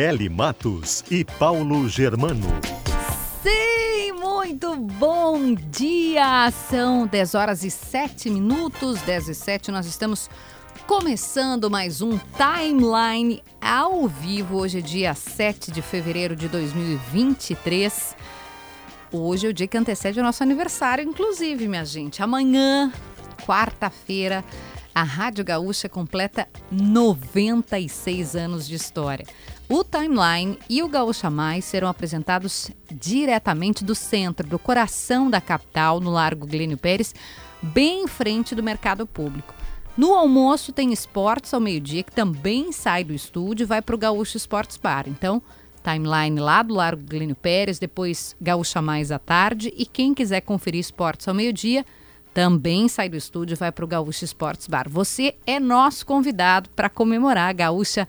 Kelly Matos e Paulo Germano. Sim, muito bom dia! São 10 horas e 7 minutos, 10 e 7, nós estamos começando mais um Timeline ao vivo. Hoje é dia 7 de fevereiro de 2023. Hoje é o dia que antecede o nosso aniversário, inclusive, minha gente. Amanhã, quarta-feira, a Rádio Gaúcha completa 96 anos de história. O Timeline e o Gaúcha Mais serão apresentados diretamente do centro, do coração da capital, no Largo Glênio Pérez, bem em frente do mercado público. No almoço tem esportes ao meio-dia, que também sai do estúdio e vai para o Gaúcho Esportes Bar. Então, timeline lá do Largo Glênio Pérez, depois Gaúcha Mais à tarde. E quem quiser conferir esportes ao meio-dia, também sai do estúdio e vai para o Gaúcho Esportes Bar. Você é nosso convidado para comemorar a Gaúcha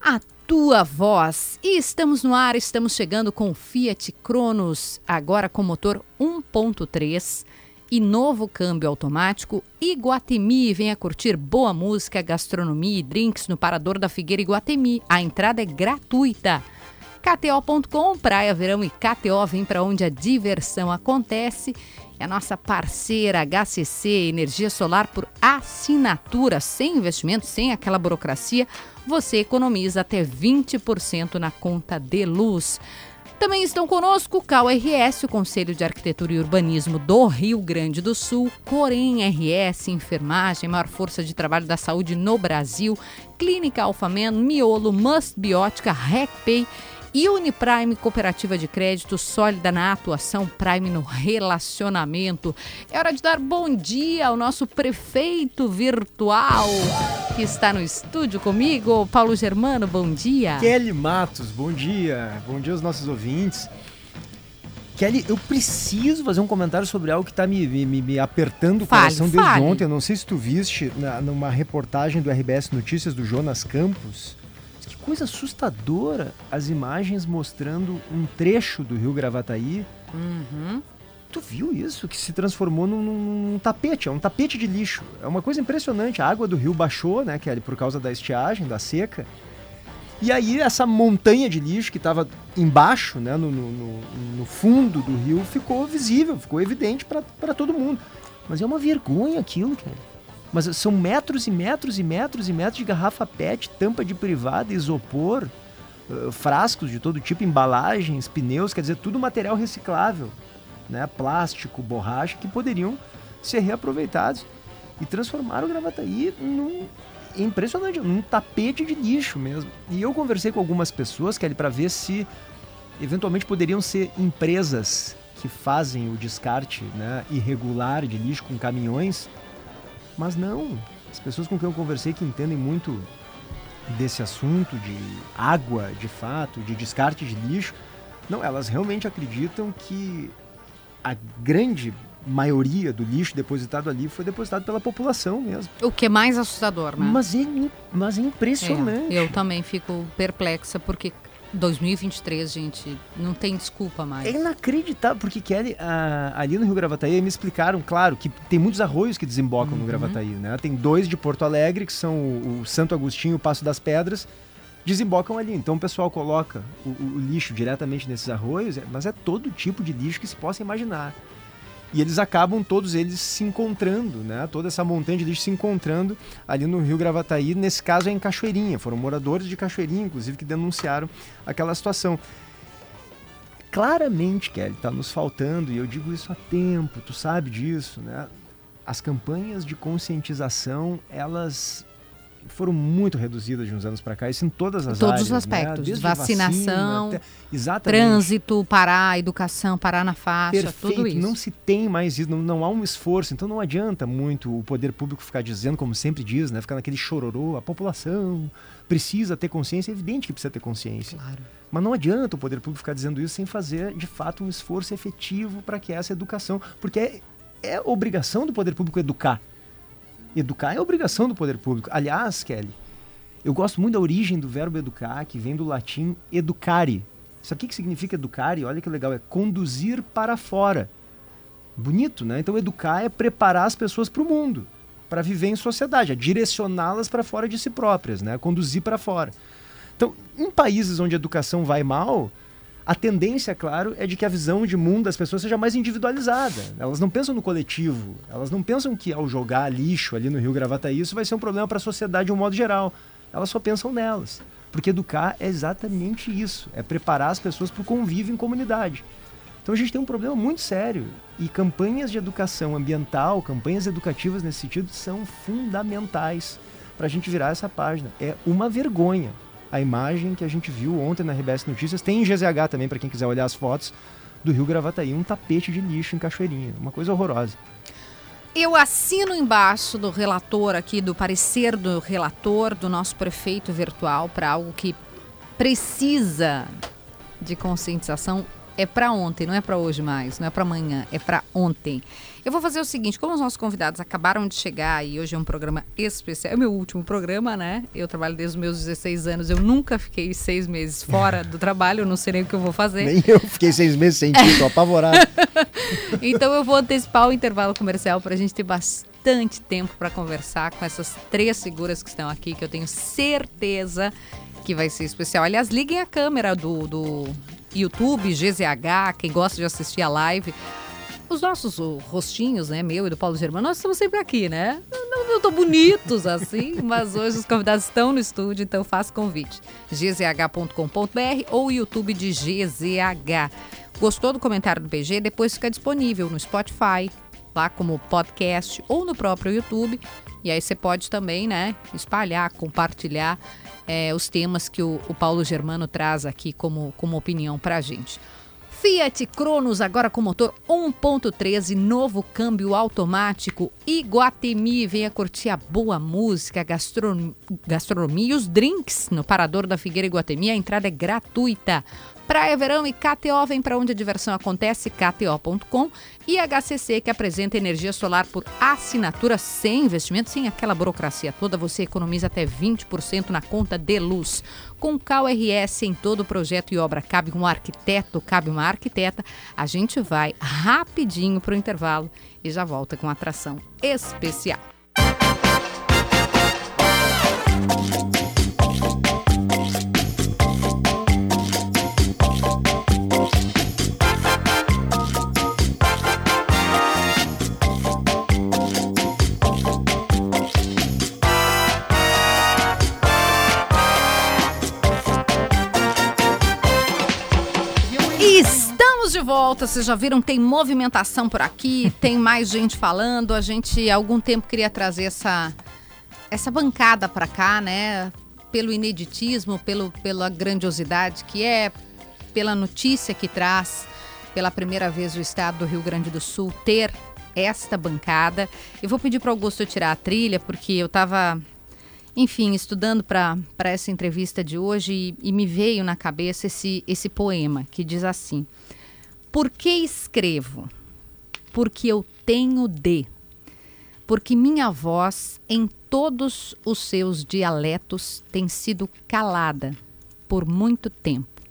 a tua voz. E estamos no ar, estamos chegando com o Fiat Cronos, agora com motor 1.3 e novo câmbio automático. Iguatemi, venha curtir boa música, gastronomia e drinks no Parador da Figueira Iguatemi. A entrada é gratuita. KTO.com, Praia, Verão e KTO vem para onde a diversão acontece. É a nossa parceira HCC Energia Solar por assinatura, sem investimento, sem aquela burocracia você economiza até 20% na conta de luz. Também estão conosco o CAU-RS, o Conselho de Arquitetura e Urbanismo do Rio Grande do Sul, Corém RS, Enfermagem, maior força de trabalho da saúde no Brasil, Clínica Alfamen, Miolo, Must Biótica, RecPay e Uniprime Cooperativa de Crédito sólida na atuação, Prime no relacionamento. É hora de dar bom dia ao nosso prefeito virtual que está no estúdio comigo, Paulo Germano. Bom dia. Kelly Matos, bom dia. Bom dia aos nossos ouvintes. Kelly, eu preciso fazer um comentário sobre algo que está me, me, me, apertando o fale, coração desde fale. ontem. Eu não sei se tu viste na, numa reportagem do RBS Notícias do Jonas Campos coisa assustadora as imagens mostrando um trecho do rio Gravataí. Uhum. Tu viu isso? Que se transformou num, num, tapete, é um tapete de lixo. É uma coisa impressionante. A água do rio baixou, né, Kelly, por causa da estiagem, da seca. E aí essa montanha de lixo que estava embaixo, né, no, no, no, fundo do rio, ficou visível, ficou evidente para todo mundo. Mas é uma vergonha aquilo, Kelly. Mas são metros e metros e metros e metros de garrafa PET, tampa de privada, isopor, uh, frascos de todo tipo, embalagens, pneus, quer dizer, tudo material reciclável, né? Plástico, borracha, que poderiam ser reaproveitados e transformar o Gravataí num impressionante, num tapete de lixo mesmo. E eu conversei com algumas pessoas, Kelly, para ver se eventualmente poderiam ser empresas que fazem o descarte né, irregular de lixo com caminhões mas não, as pessoas com quem eu conversei que entendem muito desse assunto de água, de fato, de descarte de lixo, não, elas realmente acreditam que a grande maioria do lixo depositado ali foi depositado pela população mesmo. O que é mais assustador, né? Mas é, mas é impressionante. É, eu também fico perplexa, porque 2023, gente, não tem desculpa mais. É inacreditável, porque Kelly, ali no Rio Gravataí, me explicaram, claro, que tem muitos arroios que desembocam uhum. no Gravataí, né? Tem dois de Porto Alegre, que são o Santo Agostinho e o Passo das Pedras, desembocam ali. Então o pessoal coloca o, o lixo diretamente nesses arroios, é, mas é todo tipo de lixo que se possa imaginar. E eles acabam todos eles se encontrando, né? Toda essa montanha de lixo se encontrando ali no Rio Gravataí. Nesse caso é em Cachoeirinha. Foram moradores de Cachoeirinha, inclusive, que denunciaram aquela situação. Claramente, Kelly, está nos faltando, e eu digo isso há tempo, tu sabe disso, né? As campanhas de conscientização, elas foram muito reduzidas de uns anos para cá, isso em todas as Todos áreas. os aspectos, né? vacinação, vacina, até... Trânsito, parar, educação, parar na faixa, Perfeito. tudo isso. Não se tem mais isso, não, não, há um esforço, então não adianta muito o poder público ficar dizendo, como sempre diz, né? Ficar naquele chororô, a população precisa ter consciência, é evidente que precisa ter consciência. Claro. Mas não adianta o poder público ficar dizendo isso sem fazer, de fato, um esforço efetivo para que essa educação, porque é, é obrigação do poder público educar. Educar é obrigação do poder público. Aliás, Kelly, eu gosto muito da origem do verbo educar, que vem do latim educare. Sabe o que significa educare? Olha que legal, é conduzir para fora. Bonito, né? Então, educar é preparar as pessoas para o mundo, para viver em sociedade, é direcioná-las para fora de si próprias, né? Conduzir para fora. Então, em países onde a educação vai mal, a tendência, claro, é de que a visão de mundo das pessoas seja mais individualizada. Elas não pensam no coletivo, elas não pensam que ao jogar lixo ali no Rio Gravataí isso vai ser um problema para a sociedade de um modo geral. Elas só pensam nelas. Porque educar é exatamente isso, é preparar as pessoas para o convívio em comunidade. Então a gente tem um problema muito sério e campanhas de educação ambiental, campanhas educativas nesse sentido são fundamentais para a gente virar essa página. É uma vergonha a imagem que a gente viu ontem na RBS Notícias. Tem em GZH também, para quem quiser olhar as fotos do Rio Gravataí, um tapete de lixo em Cachoeirinha. Uma coisa horrorosa. Eu assino embaixo do relator aqui, do parecer do relator, do nosso prefeito virtual, para algo que precisa de conscientização. É para ontem, não é para hoje mais, não é para amanhã, é para ontem. Eu vou fazer o seguinte, como os nossos convidados acabaram de chegar e hoje é um programa especial, é o meu último programa, né? Eu trabalho desde os meus 16 anos, eu nunca fiquei seis meses fora do trabalho, eu não sei nem o que eu vou fazer. Nem eu fiquei seis meses sem tô apavorado. então eu vou antecipar o intervalo comercial para a gente ter bastante tempo para conversar com essas três figuras que estão aqui, que eu tenho certeza que vai ser especial. Aliás, liguem a câmera do, do YouTube, GZH, quem gosta de assistir a live. Os nossos rostinhos, né, meu e do Paulo Germano, nós estamos sempre aqui, né? Não, não tão bonitos assim, mas hoje os convidados estão no estúdio, então faça convite. gzh.com.br ou YouTube de GZH. Gostou do comentário do PG? Depois fica disponível no Spotify, lá como podcast ou no próprio YouTube. E aí você pode também, né, espalhar, compartilhar é, os temas que o, o, Paulo Germano traz aqui como, como opinião para a gente. Fiat Cronos agora com motor 1.13, novo câmbio automático. Iguatemi, venha curtir a boa música, gastronomia, gastronomia e os drinks no Parador da Figueira Iguatemi. A entrada é gratuita. Praia Verão e KTO vem para onde a diversão acontece, kto.com e HCC que apresenta energia solar por assinatura sem investimento, sem aquela burocracia toda, você economiza até 20% na conta de luz. Com KRS em todo projeto e obra, cabe um arquiteto, cabe uma arquiteta, a gente vai rapidinho para o intervalo e já volta com atração especial. de volta, vocês já viram, tem movimentação por aqui, tem mais gente falando. A gente há algum tempo queria trazer essa, essa bancada para cá, né? Pelo ineditismo, pelo, pela grandiosidade que é, pela notícia que traz, pela primeira vez o estado do Rio Grande do Sul ter esta bancada. Eu vou pedir para o Augusto tirar a trilha, porque eu estava, enfim, estudando para essa entrevista de hoje e, e me veio na cabeça esse, esse poema que diz assim. Por que escrevo? Porque eu tenho de. Porque minha voz, em todos os seus dialetos, tem sido calada por muito tempo.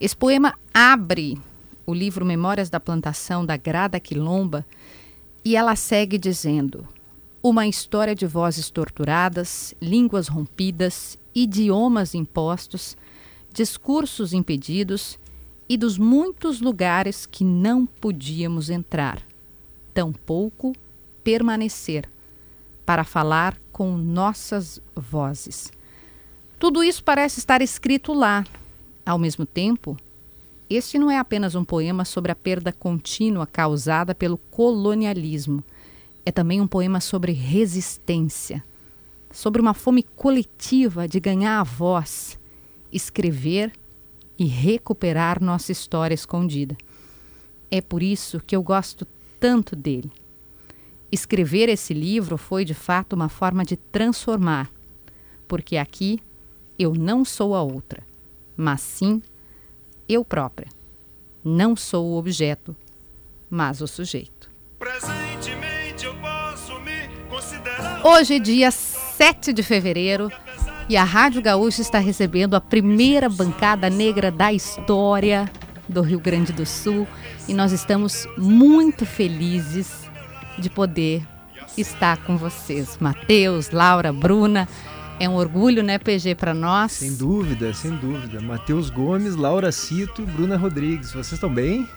Esse poema abre o livro Memórias da Plantação da Grada Quilomba e ela segue dizendo: uma história de vozes torturadas, línguas rompidas, idiomas impostos, discursos impedidos e dos muitos lugares que não podíamos entrar, tampouco permanecer, para falar com nossas vozes. Tudo isso parece estar escrito lá. Ao mesmo tempo, este não é apenas um poema sobre a perda contínua causada pelo colonialismo. É também um poema sobre resistência, sobre uma fome coletiva de ganhar a voz, escrever e recuperar nossa história escondida. É por isso que eu gosto tanto dele. Escrever esse livro foi de fato uma forma de transformar, porque aqui eu não sou a outra, mas sim eu própria. Não sou o objeto, mas o sujeito. Hoje dia 7 de fevereiro e a Rádio Gaúcha está recebendo a primeira bancada negra da história do Rio Grande do Sul e nós estamos muito felizes de poder estar com vocês. Matheus, Laura, Bruna. É um orgulho, né, PG, para nós? Sem dúvida, sem dúvida. Matheus Gomes, Laura Cito, Bruna Rodrigues. Vocês estão bem?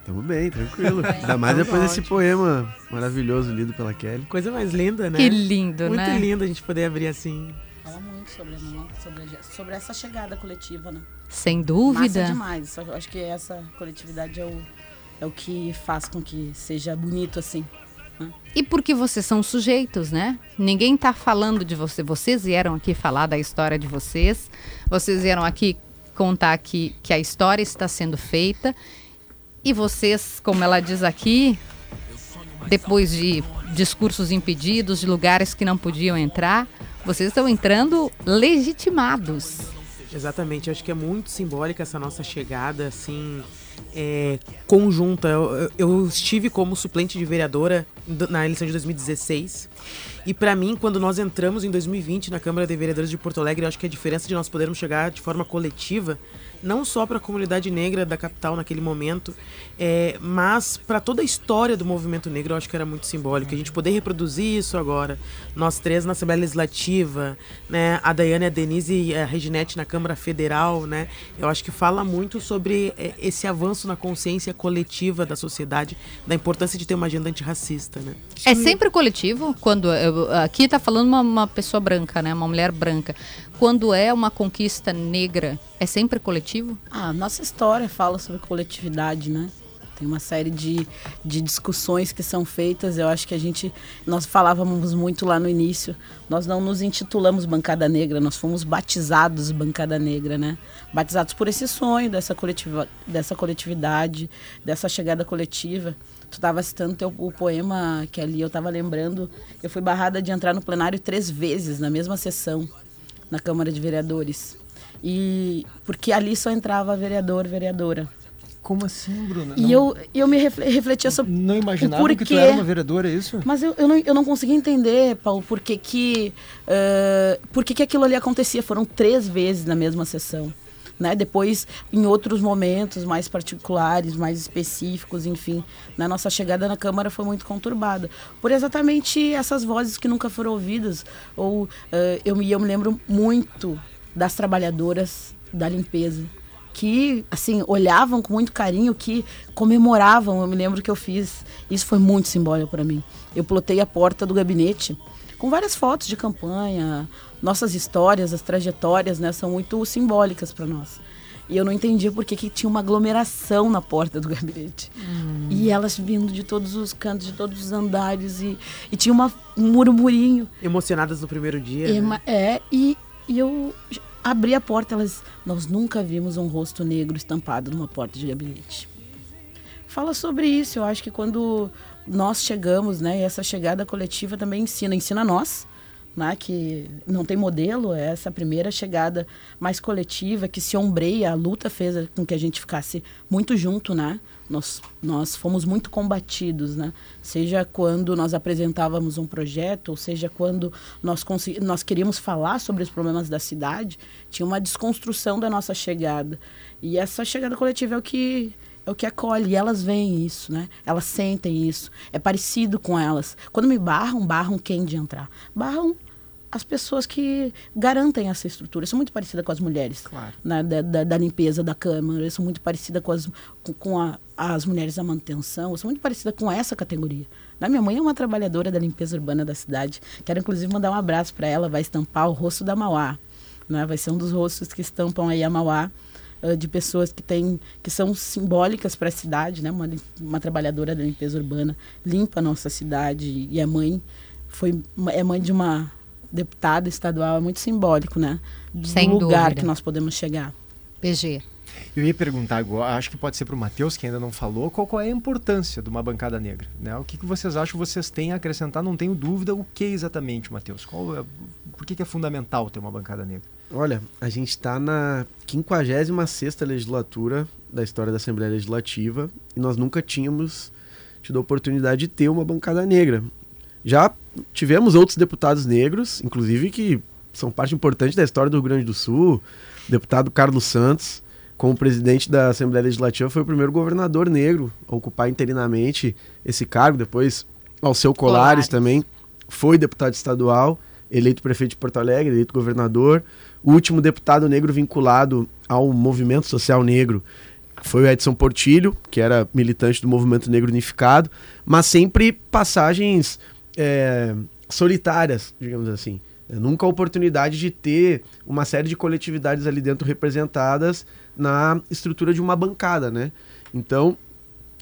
Estamos bem, tranquilo. Ainda mais depois desse poema maravilhoso lido pela Kelly. Coisa mais linda, né? Que lindo, Muito né? Muito lindo a gente poder abrir assim. Fala muito sobre, né? sobre, sobre essa chegada coletiva, né? Sem dúvida. Massa demais. Eu acho que essa coletividade é o, é o que faz com que seja bonito assim. E porque vocês são sujeitos, né? Ninguém está falando de você. Vocês vieram aqui falar da história de vocês. Vocês vieram aqui contar que, que a história está sendo feita. E vocês, como ela diz aqui, depois de discursos impedidos, de lugares que não podiam entrar, vocês estão entrando legitimados. Exatamente, acho que é muito simbólica essa nossa chegada, assim, é, conjunta. Eu, eu, estive como suplente de vereadora na eleição de 2016. E para mim, quando nós entramos em 2020 na Câmara de Vereadores de Porto Alegre, eu acho que a diferença de nós podermos chegar de forma coletiva, não só para a comunidade negra da capital naquele momento, é, mas para toda a história do movimento negro, eu acho que era muito simbólico. A gente poder reproduzir isso agora, nós três na Assembleia Legislativa, né, a Daiane, a Denise e a Reginete na Câmara Federal, né, eu acho que fala muito sobre é, esse avanço na consciência coletiva da sociedade, da importância de ter uma agenda antirracista. Né. É sempre coletivo quando eu, aqui está falando uma, uma, pessoa branca, né, uma mulher branca. Quando é uma conquista negra, é sempre coletivo? Ah, nossa história fala sobre coletividade, né? Tem uma série de, de discussões que são feitas. Eu acho que a gente, nós falávamos muito lá no início. Nós não nos intitulamos Bancada Negra, nós fomos batizados Bancada Negra, né? Batizados por esse sonho dessa, coletiva, dessa coletividade, dessa chegada coletiva. Tu estava citando teu, o poema que ali eu estava lembrando. Eu fui barrada de entrar no plenário três vezes, na mesma sessão, na Câmara de Vereadores. E porque ali só entrava vereador, vereadora. Como assim, Bruna? E eu, eu me refletia sobre. Não imaginava que tu era uma vereadora, é isso? Mas eu, eu, não, eu não conseguia entender, Paulo, por que que, uh, por que que aquilo ali acontecia. Foram três vezes na mesma sessão. Né? Depois, em outros momentos mais particulares, mais específicos, enfim, na nossa chegada na Câmara foi muito conturbada. Por exatamente essas vozes que nunca foram ouvidas. Ou uh, eu, eu me lembro muito das trabalhadoras da limpeza que assim olhavam com muito carinho, que comemoravam. Eu me lembro que eu fiz. Isso foi muito simbólico para mim. Eu plotei a porta do gabinete com várias fotos de campanha, nossas histórias, as trajetórias, né, são muito simbólicas para nós. E eu não entendia por que, que tinha uma aglomeração na porta do gabinete. Hum. E elas vindo de todos os cantos, de todos os andares. E, e tinha uma, um murmurinho. Emocionadas no primeiro dia. E, né? É, e, e eu abri a porta, elas. Nós nunca vimos um rosto negro estampado numa porta de gabinete. Fala sobre isso. Eu acho que quando nós chegamos, né, e essa chegada coletiva também ensina, ensina nós, né, que não tem modelo, é essa primeira chegada mais coletiva que se ombreia, a luta fez com que a gente ficasse muito junto, né? Nós, nós fomos muito combatidos, né? Seja quando nós apresentávamos um projeto, ou seja quando nós, nós queríamos falar sobre os problemas da cidade, tinha uma desconstrução da nossa chegada. E essa chegada coletiva é o que é o que acolhe. E elas veem isso, né? Elas sentem isso. É parecido com elas. Quando me barram, barram quem de entrar? Barram as pessoas que garantem essa estrutura. Eu sou muito parecida com as mulheres claro. né, da, da, da, limpeza da Câmara. Eu sou muito parecida com as, com, com a, as mulheres da manutenção. Eu sou muito parecida com essa categoria. Na minha mãe é uma trabalhadora da limpeza urbana da cidade. Quero, inclusive, mandar um abraço para ela. Vai estampar o rosto da Mauá. Né? Vai ser um dos rostos que estampam aí a Mauá de pessoas que têm que são simbólicas para a cidade, né? Uma, uma trabalhadora da limpeza urbana limpa a nossa cidade e é mãe foi é mãe de uma deputada estadual é muito simbólico, né? Do Sem lugar dúvida. que nós podemos chegar. PG. Eu ia perguntar agora, acho que pode ser para o Matheus, que ainda não falou, qual, qual, é a importância de uma bancada negra? Né? O que, que vocês acham que vocês têm a acrescentar? Não tenho dúvida, o que exatamente, Matheus? Qual é, por que, que é fundamental ter uma bancada negra? Olha, a gente está na 56 legislatura da história da Assembleia Legislativa e nós nunca tínhamos tido a oportunidade de ter uma bancada negra. Já tivemos outros deputados negros, inclusive que são parte importante da história do Rio Grande do Sul, o deputado Carlos Santos, como presidente da Assembleia Legislativa, foi o primeiro governador negro a ocupar interinamente esse cargo. Depois, Alceu Colares, Colares. também foi deputado estadual, eleito prefeito de Porto Alegre, eleito governador. O último deputado negro vinculado ao movimento social negro foi o Edson Portilho, que era militante do movimento negro unificado, mas sempre passagens é, solitárias, digamos assim. Nunca a oportunidade de ter uma série de coletividades ali dentro representadas na estrutura de uma bancada, né? Então,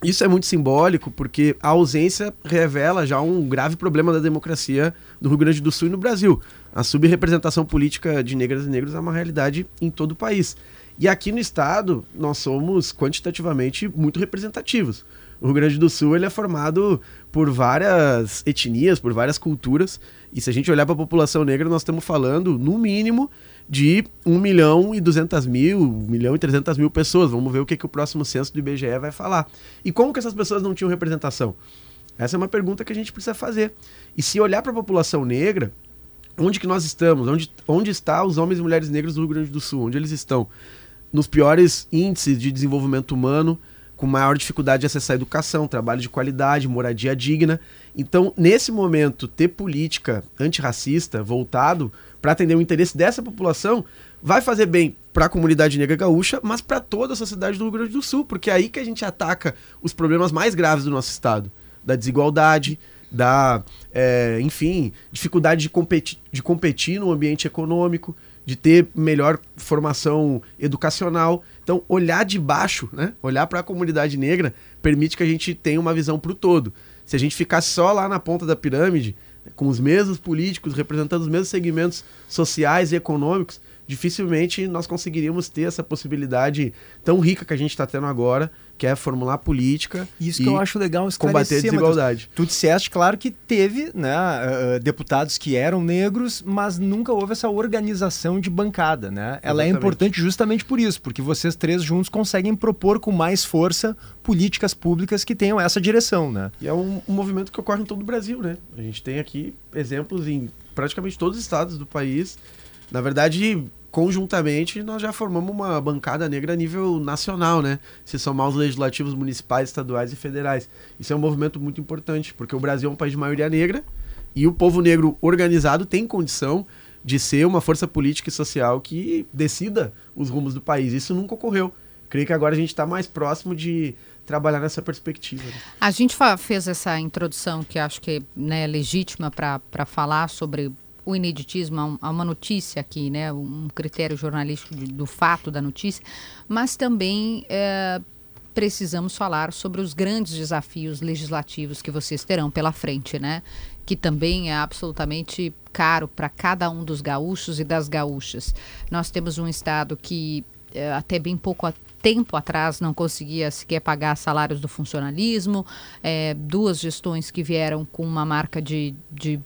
isso é muito simbólico porque a ausência revela já um grave problema da democracia do Rio Grande do Sul e no Brasil. A subrepresentação política de negras e negros é uma realidade em todo o país. E aqui no estado, nós somos quantitativamente muito representativos. O Rio Grande do Sul ele é formado por várias etnias, por várias culturas. E se a gente olhar para a população negra, nós estamos falando, no mínimo, de 1 milhão e 200 mil, 1 milhão e 300 mil pessoas. Vamos ver o que, que o próximo censo do IBGE vai falar. E como que essas pessoas não tinham representação? Essa é uma pergunta que a gente precisa fazer. E se olhar para a população negra, onde que nós estamos? Onde, onde estão os homens e mulheres negros do Rio Grande do Sul? Onde eles estão? Nos piores índices de desenvolvimento humano, com maior dificuldade de acessar educação, trabalho de qualidade, moradia digna. Então, nesse momento, ter política antirracista voltado para atender o interesse dessa população vai fazer bem para a comunidade negra gaúcha, mas para toda a sociedade do Rio Grande do Sul, porque é aí que a gente ataca os problemas mais graves do nosso estado, da desigualdade, da, é, enfim, dificuldade de competir, de competir no ambiente econômico, de ter melhor formação educacional. Então, olhar de baixo, né? olhar para a comunidade negra, permite que a gente tenha uma visão para o todo. Se a gente ficar só lá na ponta da pirâmide, com os mesmos políticos, representando os mesmos segmentos sociais e econômicos, dificilmente nós conseguiríamos ter essa possibilidade tão rica que a gente está tendo agora, que é formular política. Isso que eu acho legal combater a desigualdade. Tu disseste, claro, que teve né, uh, deputados que eram negros, mas nunca houve essa organização de bancada. Né? Ela é importante justamente por isso, porque vocês três juntos conseguem propor com mais força políticas públicas que tenham essa direção. Né? E é um, um movimento que ocorre em todo o Brasil. Né? A gente tem aqui exemplos em praticamente todos os estados do país. Na verdade, conjuntamente nós já formamos uma bancada negra a nível nacional, né? Se somar os legislativos municipais, estaduais e federais. Isso é um movimento muito importante, porque o Brasil é um país de maioria negra e o povo negro organizado tem condição de ser uma força política e social que decida os rumos do país. Isso nunca ocorreu. Creio que agora a gente está mais próximo de trabalhar nessa perspectiva. Né? A gente fez essa introdução que acho que né, é legítima para falar sobre o ineditismo a uma notícia aqui, né, um critério jornalístico do fato da notícia, mas também é, precisamos falar sobre os grandes desafios legislativos que vocês terão pela frente, né? Que também é absolutamente caro para cada um dos gaúchos e das gaúchas. Nós temos um estado que é, até bem pouco tempo atrás não conseguia sequer pagar salários do funcionalismo, é, duas gestões que vieram com uma marca de, de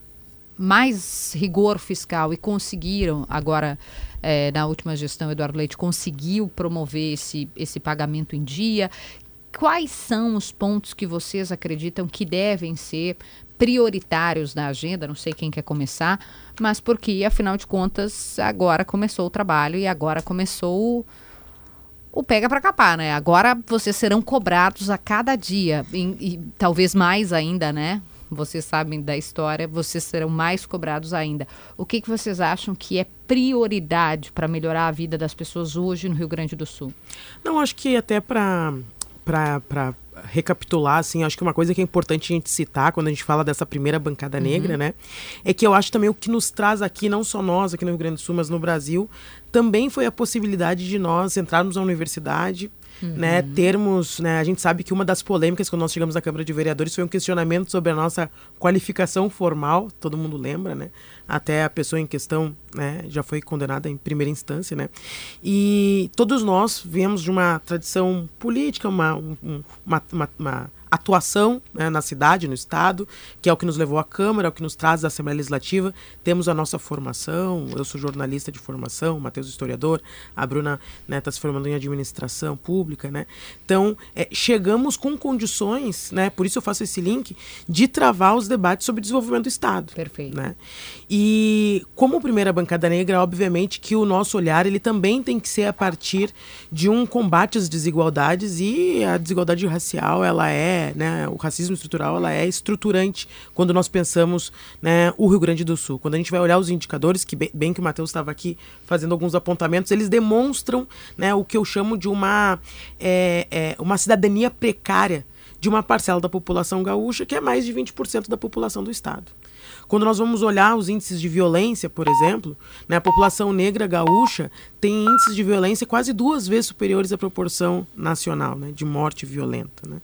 mais rigor fiscal e conseguiram, agora é, na última gestão, Eduardo Leite conseguiu promover esse, esse pagamento em dia. Quais são os pontos que vocês acreditam que devem ser prioritários na agenda? Não sei quem quer começar, mas porque, afinal de contas, agora começou o trabalho e agora começou o o pega para capar, né? Agora vocês serão cobrados a cada dia e, e, talvez mais ainda, né? Vocês sabem da história, vocês serão mais cobrados ainda. O que, que vocês acham que é prioridade para melhorar a vida das pessoas hoje no Rio Grande do Sul? Não, acho que até para para recapitular, assim, acho que uma coisa que é importante a gente citar quando a gente fala dessa primeira bancada uhum. negra, né? É que eu acho também o que nos traz aqui, não só nós aqui no Rio Grande do Sul, mas no Brasil, também foi a possibilidade de nós entrarmos na universidade, uhum. né, termos, né, a gente sabe que uma das polêmicas quando nós chegamos na Câmara de Vereadores foi um questionamento sobre a nossa qualificação formal, todo mundo lembra, né? Até a pessoa em questão, né, já foi condenada em primeira instância, né? E todos nós viemos de uma tradição política, uma, uma, uma, uma atuação né, na cidade, no Estado, que é o que nos levou à Câmara, é o que nos traz à Assembleia Legislativa. Temos a nossa formação, eu sou jornalista de formação, o Matheus historiador, a Bruna está né, tá se formando em administração pública. Né? Então, é, chegamos com condições, né, por isso eu faço esse link, de travar os debates sobre desenvolvimento do Estado. Perfeito. Né? E como primeira bancada negra, obviamente que o nosso olhar ele também tem que ser a partir de um combate às desigualdades e a desigualdade racial ela é né, o racismo estrutural ela é estruturante quando nós pensamos né, o Rio Grande do Sul. Quando a gente vai olhar os indicadores, que bem, bem que o Matheus estava aqui fazendo alguns apontamentos, eles demonstram né, o que eu chamo de uma, é, é, uma cidadania precária de uma parcela da população gaúcha, que é mais de 20% da população do estado. Quando nós vamos olhar os índices de violência, por exemplo, né, a população negra gaúcha tem índices de violência quase duas vezes superiores à proporção nacional né, de morte violenta. Né?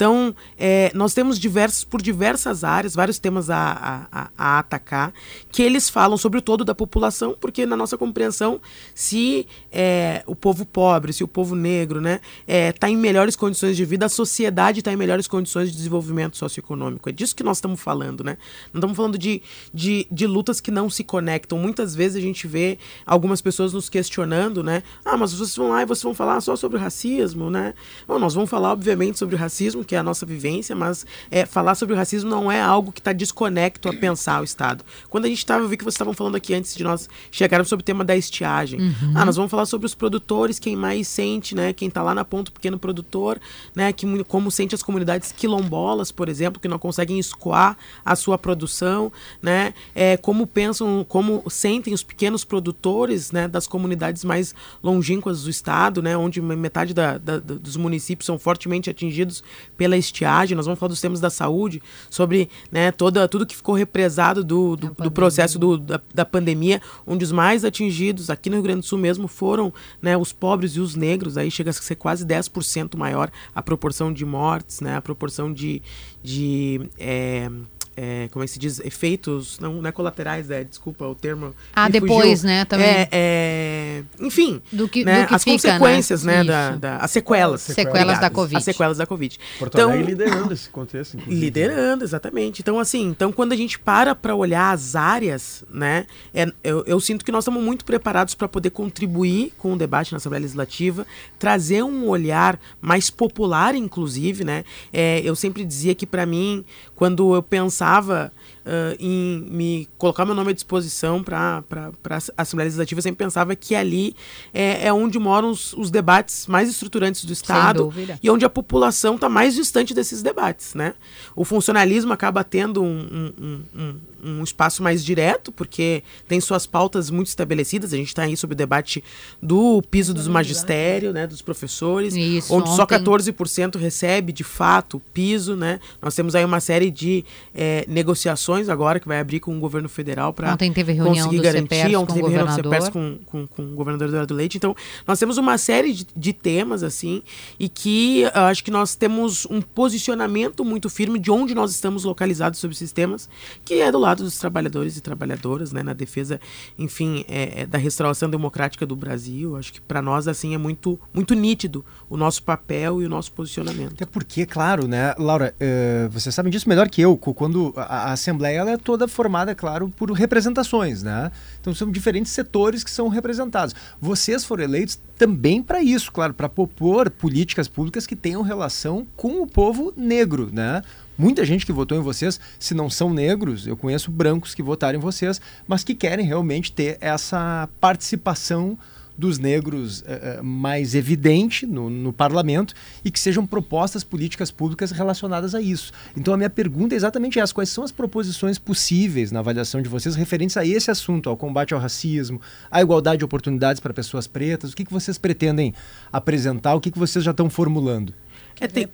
Então, é, nós temos diversos, por diversas áreas, vários temas a, a, a, atacar, que eles falam sobre o todo da população, porque na nossa compreensão, se é, o povo pobre, se o povo negro está né, é, tá em melhores condições de vida, a sociedade está em melhores condições de desenvolvimento socioeconômico. É disso que nós estamos falando. Né? Não estamos falando de, de, de lutas que não se conectam. Muitas vezes a gente vê algumas pessoas nos questionando, né? Ah, mas vocês vão lá e vocês vão falar só sobre o racismo, né? Bom, nós vamos falar, obviamente, sobre o racismo, que é a nossa vivência, mas é, falar sobre o racismo não é algo que está desconecto a pensar o Estado. Quando a gente estava, eu vi que vocês estavam falando aqui antes de nós chegarmos sobre o tema da estiagem. Uhum. Ah, nós vamos falar sobre os produtores, quem mais sente, né? Quem está lá na ponta, o pequeno produtor, né? Que, como sente as comunidades quilombolas, por exemplo, que não conseguem escoar a sua produção, né? É, como pensam, como sentem os pequenos produtores, né? Das comunidades mais longínquas do estado, né? Onde metade da, da, dos municípios são fortemente atingidos pela estiagem. Nós vamos falar dos temas da saúde, sobre né, toda, tudo que ficou represado do, do, do processo do, da, da, pandemia, onde os mais atingidos aqui no Rio Grande do Sul mesmo foram né, os pobres e os negros. Aí chega a ser quase 10% maior a proporção de mortes, né, a proporção de. de é, é, como é que se diz, efeitos, não, não é colaterais, é, desculpa o termo. Ah, depois, fugiu. né, também. É, é, enfim, do que, né, do que as fica, consequências, né, né da, da, as sequelas. Sequelas da Covid. As sequelas da Covid. Porto então, Alegre liderando esse contexto, inclusive. Liderando, exatamente. Então, assim, então quando a gente para para olhar as áreas, né, é, eu, eu sinto que nós estamos muito preparados para poder contribuir com o debate na Assembleia Legislativa, trazer um olhar mais popular, inclusive, né, é, eu sempre dizia que para mim, quando eu pensava uh, em me colocar meu nome à disposição para a Assembleia Legislativa, eu sempre pensava que ali é, é onde moram os, os, debates mais estruturantes do Estado e onde a população está mais distante desses debates. Né? O funcionalismo acaba tendo um, um, um, um espaço mais direto, porque tem suas pautas muito estabelecidas. A gente está aí sobre o debate do piso dos magistérios, né, dos professores, Isso, onde só 14% recebe de fato o piso. Né? Nós temos aí uma série de é, negociações agora que vai abrir com o governo federal para conseguir garantir. Ontem teve reunião do CEPERS com, com, com o governador Eduardo Leite. Então, nós temos uma série de, de temas assim e que uh, acho que nós temos um posicionamento muito firme de onde nós estamos localizados sobre esses temas, que é do lado lado dos trabalhadores e trabalhadoras, né, na defesa, enfim, é, é, da restauração democrática do Brasil. Acho que para nós assim é muito muito nítido o nosso papel e o nosso posicionamento. Até porque, claro, né, Laura, uh, vocês sabem disso melhor que eu, quando a, a Assembleia ela é toda formada, claro, por representações, né? Então são diferentes setores que são representados. Vocês foram eleitos também para isso, claro, para propor políticas públicas que tenham relação com o povo negro, né? Muita gente que votou em vocês, se não são negros, eu conheço brancos que votaram em vocês, mas que querem realmente ter essa participação dos negros uh, mais evidente no, no, parlamento e que sejam propostas políticas públicas relacionadas a isso. Então a minha pergunta é exatamente essa: quais são as proposições possíveis na avaliação de vocês referentes a esse assunto, ao combate ao racismo, à igualdade de oportunidades para pessoas pretas? O que, que vocês pretendem apresentar? O que, que vocês já estão formulando? É, tem...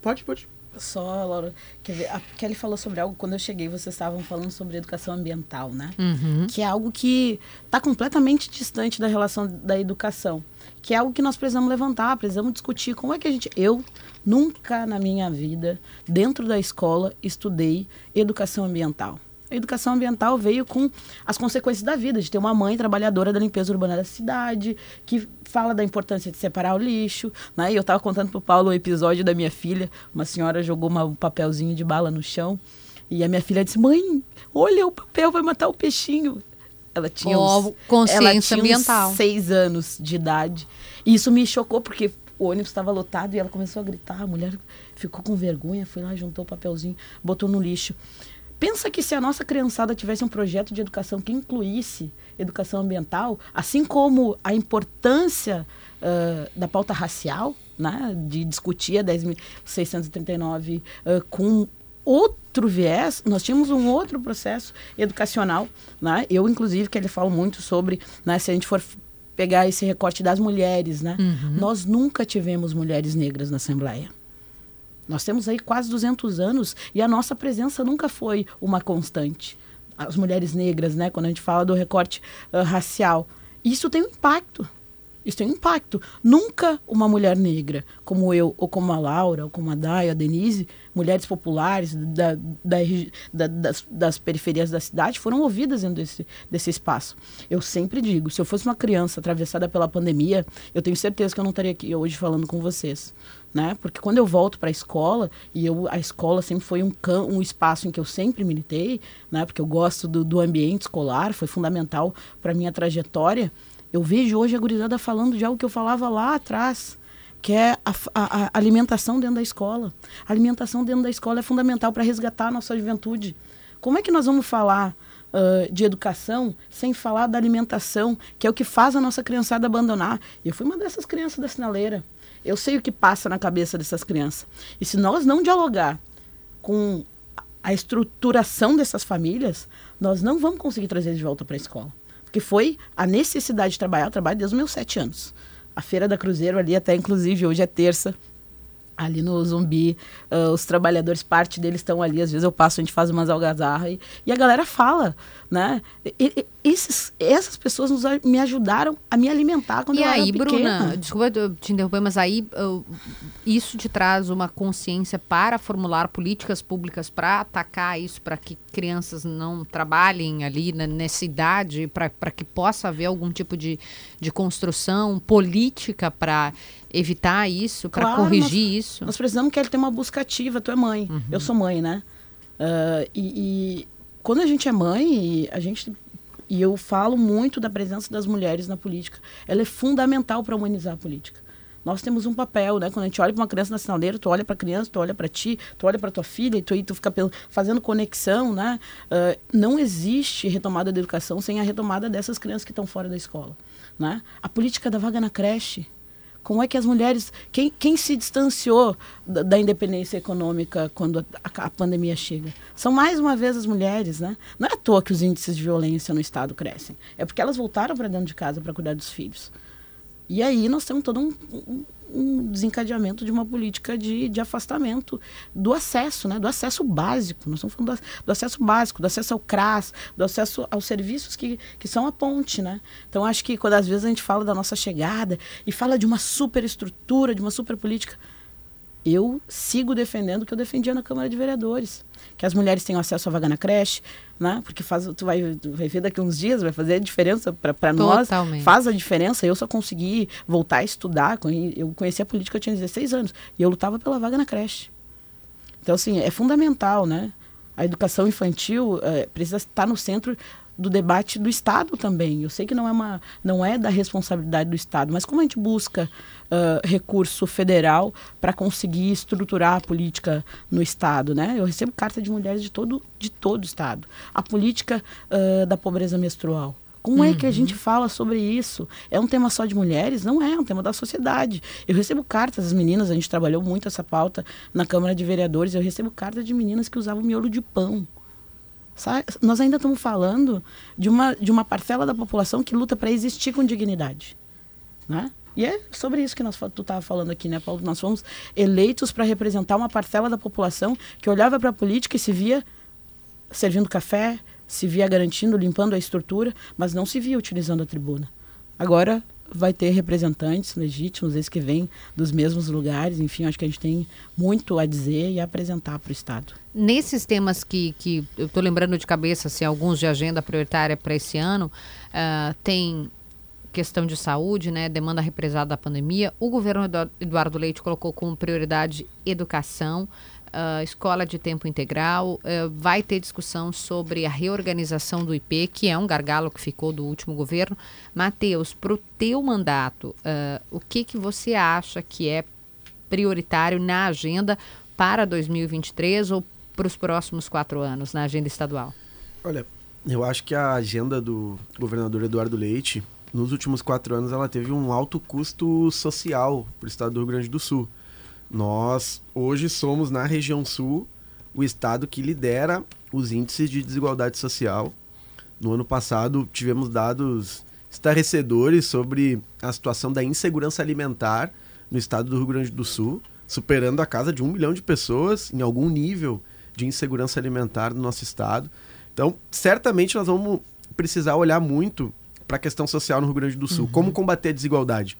Pode, pode. Só, Laura, quer ver, a Kelly falou sobre algo quando eu cheguei, vocês estavam falando sobre educação ambiental, né? Uhum. Que é algo que está completamente distante da relação da educação. Que é algo que nós precisamos levantar, precisamos discutir como é que a gente. Eu nunca na minha vida, dentro da escola, estudei educação ambiental. A educação ambiental veio com as consequências da vida, de ter uma mãe trabalhadora da limpeza urbana da cidade, que fala da importância de separar o lixo. Né? E eu estava contando para o Paulo o episódio da minha filha. Uma senhora jogou uma, um papelzinho de bala no chão. E a minha filha disse: Mãe, olha, o papel vai matar o peixinho. Ela tinha, oh, uns, consciência ela tinha ambiental. Uns seis anos de idade. E isso me chocou, porque o ônibus estava lotado e ela começou a gritar. A mulher ficou com vergonha, foi lá, juntou o papelzinho, botou no lixo. Pensa que se a nossa criançada tivesse um projeto de educação que incluísse educação ambiental, assim como a importância uh, da pauta racial, né, de discutir a 10.639 uh, com outro viés, nós tínhamos um outro processo educacional. Né? Eu, inclusive, que ele fala muito sobre, né, se a gente for pegar esse recorte das mulheres, né? Uhum. nós nunca tivemos mulheres negras na Assembleia. Nós temos aí quase 200 anos e a nossa presença nunca foi uma constante. As mulheres negras, né, quando a gente fala do recorte uh, racial, isso tem um impacto. Isso tem um impacto. Nunca uma mulher negra, como eu, ou como a Laura, ou como a Day, a Denise, mulheres populares da, da, da, das, das, periferias da cidade, foram ouvidas dentro desse, desse espaço. Eu sempre digo, se eu fosse uma criança atravessada pela pandemia, eu tenho certeza que eu não estaria aqui hoje falando com vocês né? Porque quando eu volto para a escola, e eu, a escola sempre foi um, um espaço em que eu sempre militei, né? Porque eu gosto do, do ambiente escolar, foi fundamental para minha trajetória. Eu vejo hoje a gurizada falando de algo que eu falava lá atrás, que é a, a, a alimentação dentro da escola. A alimentação dentro da escola é fundamental para resgatar a nossa juventude. Como é que nós vamos falar Uh, de educação sem falar da alimentação, que é o que faz a nossa criançada abandonar. Eu fui uma dessas crianças da sinaleira. Eu sei o que passa na cabeça dessas crianças. E se nós não dialogar com a estruturação dessas famílias, nós não vamos conseguir trazer eles de volta para a escola. Porque foi a necessidade de trabalhar, eu trabalho desde os meus sete anos. A Feira da Cruzeiro ali, até inclusive hoje é terça, ali no Zumbi, uh, os trabalhadores, parte deles estão ali, às vezes eu passo, a gente faz umas algazarras e, e a galera fala, né? E, e, esses, essas pessoas nos, me ajudaram a me alimentar quando e eu aí, era pequena. Bruna, desculpa te interromper, mas aí uh, isso te traz uma consciência para formular políticas públicas para atacar isso, para que crianças não trabalhem ali na, nessa idade, para que possa haver algum tipo de, de construção política para evitar isso, para Claro, corrigir nós- isso? Nós precisamos que ele tenha uma busca ativa. Tu é mãe, eu sou mãe, né? Ah, e, e quando a gente é mãe, a gente e eu falo muito da presença das mulheres na política. Ela é fundamental para humanizar a política. Nós temos um papel, né? Quando a gente olha para uma criança na sinaleira, tu olha para a criança, tu olha para ti, tu olha para tua filha e tu, e tu fica fazendo conexão, né? Ah, não existe retomada da educação sem a retomada dessas crianças que estão fora da escola, né? A política da vaga na creche, como é que as mulheres. Quem, quem se distanciou da, da independência econômica quando a, a- pandemia chega? São mais uma vez as mulheres, né? Não é à toa que os índices de violência no Estado crescem. É porque elas voltaram para dentro de casa para cuidar dos filhos. E aí nós temos todo um- um desencadeamento de uma política de, de afastamento do acesso, né? do acesso básico. Nós estamos falando do, do acesso básico, do acesso ao CRAS, do acesso aos serviços que, que são a ponte. Né? Então, acho que quando às vezes a gente fala da nossa chegada e fala de uma superestrutura, de uma super política, eu sigo defendendo o que eu defendia na Câmara de Vereadores. Que as mulheres tenham acesso à vaga na creche, né? Porque faz, tu, vai, tu vai ver daqui uns dias, vai fazer a diferença para nós. Faz a diferença. Eu só consegui voltar a estudar. Eu conheci a política, eu tinha 16 anos. E eu lutava pela vaga na creche. Então, assim, é fundamental, né? A educação infantil eh, precisa estar no centro do debate do Estado também. Eu sei que não é, uma, não é da responsabilidade do Estado, mas como a gente busca ah, recurso federal para conseguir estruturar a política no Estado, né? Eu recebo carta de mulheres de todo, de todo o Estado. A política ah, da pobreza menstrual. Como é que a gente fala sobre isso? É um tema só de mulheres? Não é, é um tema da sociedade. Eu recebo cartas das meninas, a gente trabalhou muito essa pauta na Câmara de Vereadores, eu recebo cartas de meninas que usavam miolo de pão. Sabe? Nós ainda estamos falando de uma, de uma parcela da população que luta para existir com dignidade. Né? E é sobre isso que nós, tu estava falando aqui, né, Paulo? Nós fomos eleitos para representar uma parcela da população que olhava para a política e se via servindo café, se via garantindo, limpando a estrutura, mas não se via utilizando a tribuna. Agora vai ter representantes legítimos, esses que vêm dos mesmos lugares, enfim, acho que a gente tem muito a dizer e a apresentar para o Estado. Nesses temas que, que eu estou lembrando de cabeça, assim, alguns de agenda prioritária para esse ano, uh, tem questão de saúde, né, demanda represada da pandemia. O governo Eduardo Leite colocou como prioridade educação, uh, escola de tempo integral. Uh, vai ter discussão sobre a reorganização do IP, que é um gargalo que ficou do último governo. Mateus, para o teu mandato, uh, o que, que você acha que é prioritário na agenda para 2023 ou para os próximos quatro anos, na agenda estadual? Olha, eu acho que a agenda do governador Eduardo Leite nos últimos quatro anos ela teve um alto custo social para o estado do Rio Grande do Sul. Nós hoje somos na região sul o estado que lidera os índices de desigualdade social. No ano passado tivemos dados estarrecedores sobre a situação da insegurança alimentar no estado do Rio Grande do Sul, superando a casa de um milhão de pessoas em algum nível de insegurança alimentar no nosso estado. Então, certamente nós vamos precisar olhar muito para a questão social no Rio Grande do Sul. Uhum. Como combater a desigualdade?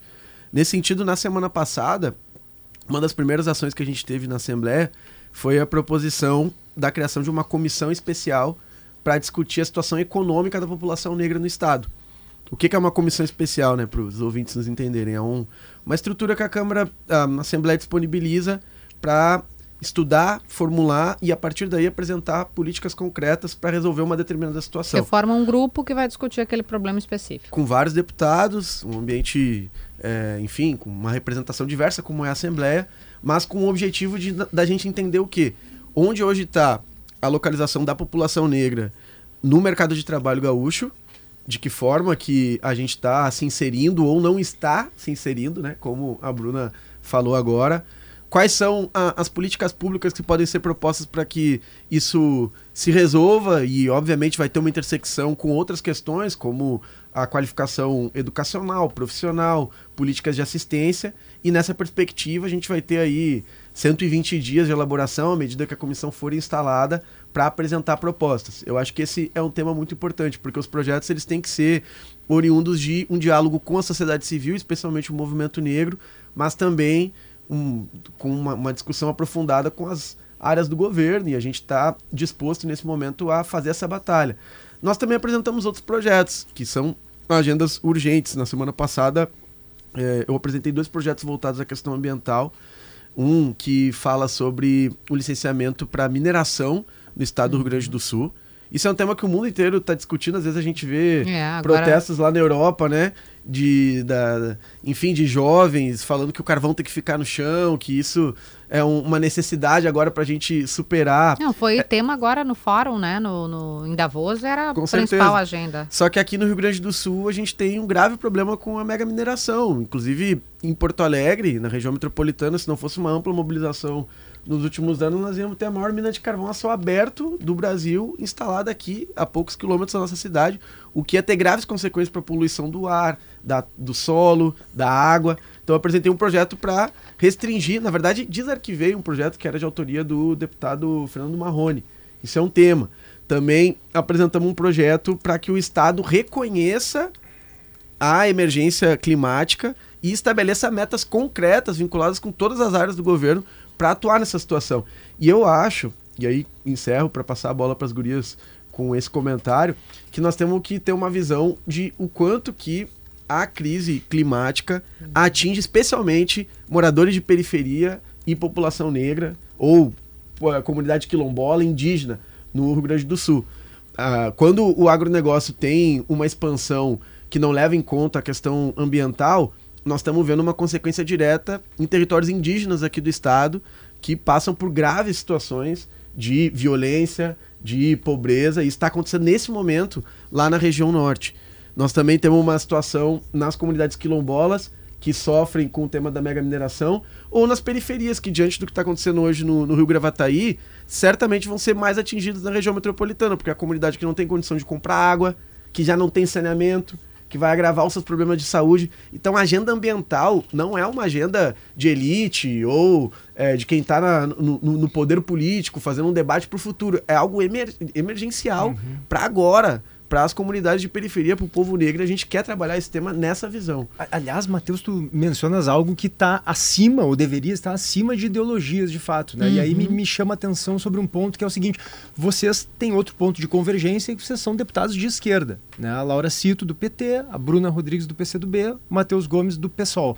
Nesse sentido, na semana passada, uma das primeiras ações que a gente teve na Assembleia foi a proposição da criação de uma comissão especial para discutir a situação econômica da população negra no Estado. O que, que é uma comissão especial, né, para os ouvintes nos entenderem? É um, uma estrutura que a Câmara, a Assembleia disponibiliza para estudar, formular e a partir daí apresentar políticas concretas para resolver uma determinada situação. Você forma um grupo que vai discutir aquele problema específico. Com vários deputados, um ambiente, é, enfim, com uma representação diversa como é a Assembleia, mas com o objetivo de da gente entender o que, onde hoje está a localização da população negra no mercado de trabalho gaúcho, de que forma que a gente está se inserindo ou não está se inserindo, né? Como a Bruna falou agora quais são a, as políticas públicas que podem ser propostas para que isso se resolva e, obviamente, vai ter uma intersecção com outras questões, como a qualificação educacional, profissional, políticas de assistência. E nessa perspectiva, a gente vai ter aí 120 dias de elaboração à medida que a comissão for instalada para apresentar propostas. Eu acho que esse é um tema muito importante, porque os projetos eles têm que ser oriundos de um diálogo com a sociedade civil, especialmente o movimento negro, mas também um, com uma, uma discussão aprofundada com as áreas do governo e a gente está disposto nesse momento a fazer essa batalha. Nós também apresentamos outros projetos que são agendas urgentes. Na semana passada é, eu apresentei dois projetos voltados à questão ambiental. Um que fala sobre o licenciamento para mineração no estado do Rio Grande do Sul. Isso é um tema que o mundo inteiro está discutindo. Às vezes a gente vê é, agora... protestos lá na Europa, né? De, da, enfim, de jovens falando que o carvão tem que ficar no chão, que isso é um, uma necessidade agora para a gente superar. Não, foi é... tema agora no fórum, né? No, no, em Davos era a principal certeza. agenda. Só que aqui no Rio Grande do Sul a gente tem um grave problema com a mega mineração. Inclusive em Porto Alegre, na região metropolitana, se não fosse uma ampla mobilização nos últimos anos nós íamos ter a maior mina de carvão a céu aberto do Brasil instalada aqui a poucos quilômetros da nossa cidade, o que ia ter graves consequências para a poluição do ar, da, do solo, da água. Então eu apresentei um projeto para restringir, na verdade desarquivei um projeto que era de autoria do deputado Fernando Marrone. Isso é um tema. Também apresentamos um projeto para que o Estado reconheça a emergência climática e estabeleça metas concretas vinculadas com todas as áreas do governo para atuar nessa situação. E eu acho, e aí encerro para passar a bola para as gurias com esse comentário, que nós temos que ter uma visão de o quanto que a crise climática atinge especialmente moradores de periferia e população negra ou a comunidade quilombola indígena no Rio Grande do Sul. Ah, quando o agronegócio tem uma expansão que não leva em conta a questão ambiental, nós estamos vendo uma consequência direta em territórios indígenas aqui do estado que passam por graves situações de violência, de pobreza, e está acontecendo nesse momento lá na região norte. Nós também temos uma situação nas comunidades quilombolas que sofrem com o tema da mega mineração, ou nas periferias, que diante do que está acontecendo hoje no, no Rio Gravataí, certamente vão ser mais atingidas na região metropolitana, porque é a comunidade que não tem condição de comprar água, que já não tem saneamento, que vai agravar os seus problemas de saúde. Então, a agenda ambiental não é uma agenda de elite ou é, de quem está no, no, poder político fazendo um debate para o futuro. É algo emer, emergencial uhum. para agora para as comunidades de periferia, para o povo negro. A gente quer trabalhar esse tema nessa visão. Aliás, Matheus, tu mencionas algo que está acima, ou deveria estar acima de ideologias, de fato. Né? Uhum. E aí me, uhum. me chama a atenção sobre um ponto que é o seguinte: vocês têm outro ponto de convergência que vocês são deputados de esquerda. Né? A Laura Cito, do PT, a Bruna Rodrigues, do PCdoB, o Matheus Gomes, do PSOL.